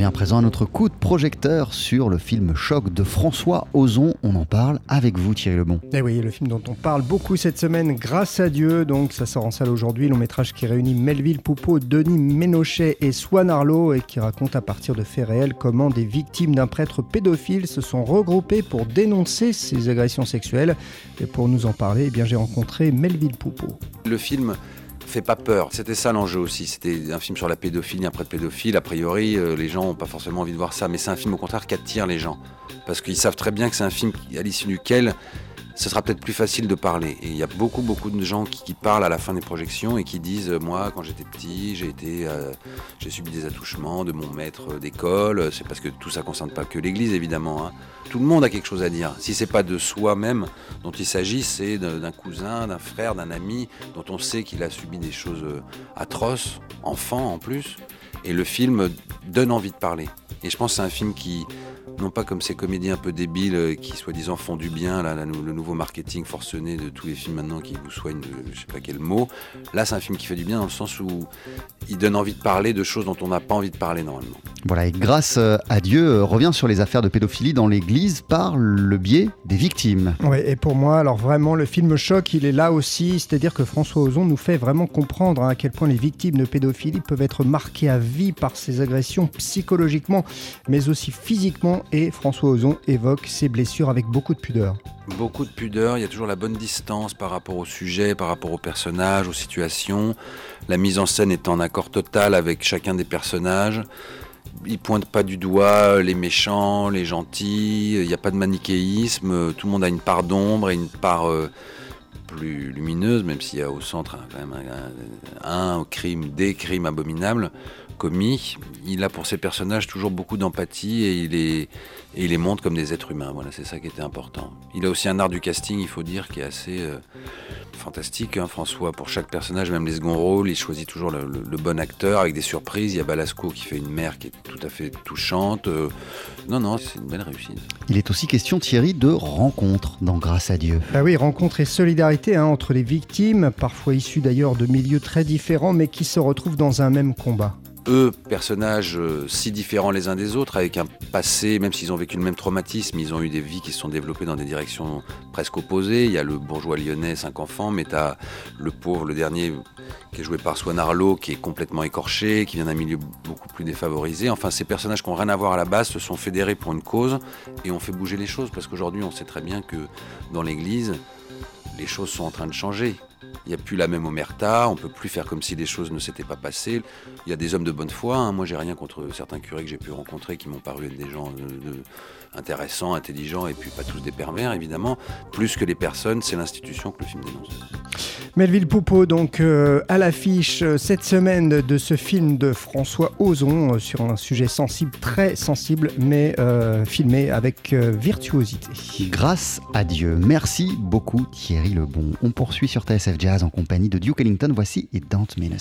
vient à présent à notre coup de projecteur sur le film Choc de François Ozon. On en parle avec vous Thierry Lebon. Eh oui, le film dont on parle beaucoup cette semaine, grâce à Dieu, donc ça sort en salle aujourd'hui, long métrage qui réunit Melville Poupeau, Denis Ménochet et Swan Arlo et qui raconte à partir de faits réels comment des victimes d'un prêtre pédophile se sont regroupées pour dénoncer ces agressions sexuelles. Et pour nous en parler, eh bien j'ai rencontré Melville Poupeau. Le film fait pas peur. C'était ça l'enjeu aussi. C'était un film sur la pédophilie, un prêtre pédophile. A priori, euh, les gens n'ont pas forcément envie de voir ça, mais c'est un film au contraire qui attire les gens. Parce qu'ils savent très bien que c'est un film à l'issue duquel ce sera peut-être plus facile de parler. Et il y a beaucoup, beaucoup de gens qui, parlent à la fin des projections et qui disent Moi, quand j'étais petit, j'ai été, euh, j'ai subi des attouchements de mon maître d'école. C'est parce que tout ça ne concerne pas que l'Église, évidemment. Hein. Tout le monde a quelque chose à dire. Si c'est pas de soi-même dont il s'agit, c'est d'un cousin, d'un frère, d'un ami dont on sait qu'il a subi des choses euh, atroces, enfant en plus. Et le film donne envie de parler. Et je pense que c'est un film qui, non pas comme ces comédies un peu débiles euh, qui soi-disant font du bien, le nouveau marketing forcené de tous les films maintenant qui vous soignent de je sais pas quel mot. Là, c'est un film qui fait du bien dans le sens où il donne envie de parler de choses dont on n'a pas envie de parler normalement. Voilà, et grâce euh, à Dieu, euh, revient sur les affaires de pédophilie dans l'Église par le biais des victimes. Oui, et pour moi, alors vraiment, le film choc, il est là aussi, c'est-à-dire que François Ozon nous fait vraiment comprendre hein, à quel point les victimes de pédophilie peuvent être marquées à vie par ces agressions psychologiquement, mais aussi physiquement et François Ozon évoque ses blessures avec beaucoup de pudeur. Beaucoup de pudeur, il y a toujours la bonne distance par rapport au sujet, par rapport aux personnages, aux situations. La mise en scène est en accord total avec chacun des personnages. Il pointe pas du doigt les méchants, les gentils, il n'y a pas de manichéisme, tout le monde a une part d'ombre et une part euh, plus lumineuse, même s'il y a au centre quand même un, crime, des crimes abominables commis. Il a pour ses personnages toujours beaucoup d'empathie et il, est, et il les montre comme des êtres humains. Voilà, c'est ça qui était important. Il a aussi un art du casting, il faut dire, qui est assez euh, fantastique. Hein, François, pour chaque personnage, même les seconds rôles, il choisit toujours le, bon acteur avec des surprises. Il y a Balasco qui fait une mère qui est tout à fait touchante. Euh, non, non, c'est une belle réussite. Il est aussi question, Thierry, de rencontre dans Grâce à Dieu. Bah oui, rencontre et solidarité hein, entre les victimes, parfois issues d'ailleurs de milieux très différents, mais qui se retrouvent dans un même combat eux, personnages euh, si différents les uns des autres, avec un passé, même s'ils ont vécu le même traumatisme, ils ont eu des vies qui se sont développées dans des directions presque opposées. Il y a le bourgeois lyonnais, cinq enfants, mais tu as le pauvre, le dernier, qui est joué par Swan Arlo, qui est complètement écorché, qui vient d'un milieu beaucoup plus défavorisé. Enfin, ces personnages qui n'ont rien à voir à la base se sont fédérés pour une cause et ont fait bouger les choses, parce qu'aujourd'hui, on sait très bien que dans l'Église, les choses sont en train de changer. Il n'y a plus la même omerta, on peut plus faire comme si les choses ne s'étaient pas passées. Il y a des hommes de bonne foi. Hein. Moi, j'ai rien contre certains curés que j'ai pu rencontrer qui m'ont paru être des gens intéressants, intelligents et puis pas tous des pervers, évidemment. Plus que les personnes, c'est l'institution que le film dénonce. Melville Poupeau, donc euh, à l'affiche euh, cette semaine de ce film de François Ozon euh, sur un sujet sensible, très sensible, mais filmé avec virtuosité. Grâce à Dieu. Merci beaucoup Thierry Lebon. On poursuit sur TSF Jazz en compagnie de Duke Ellington. Voici et Don't Mean.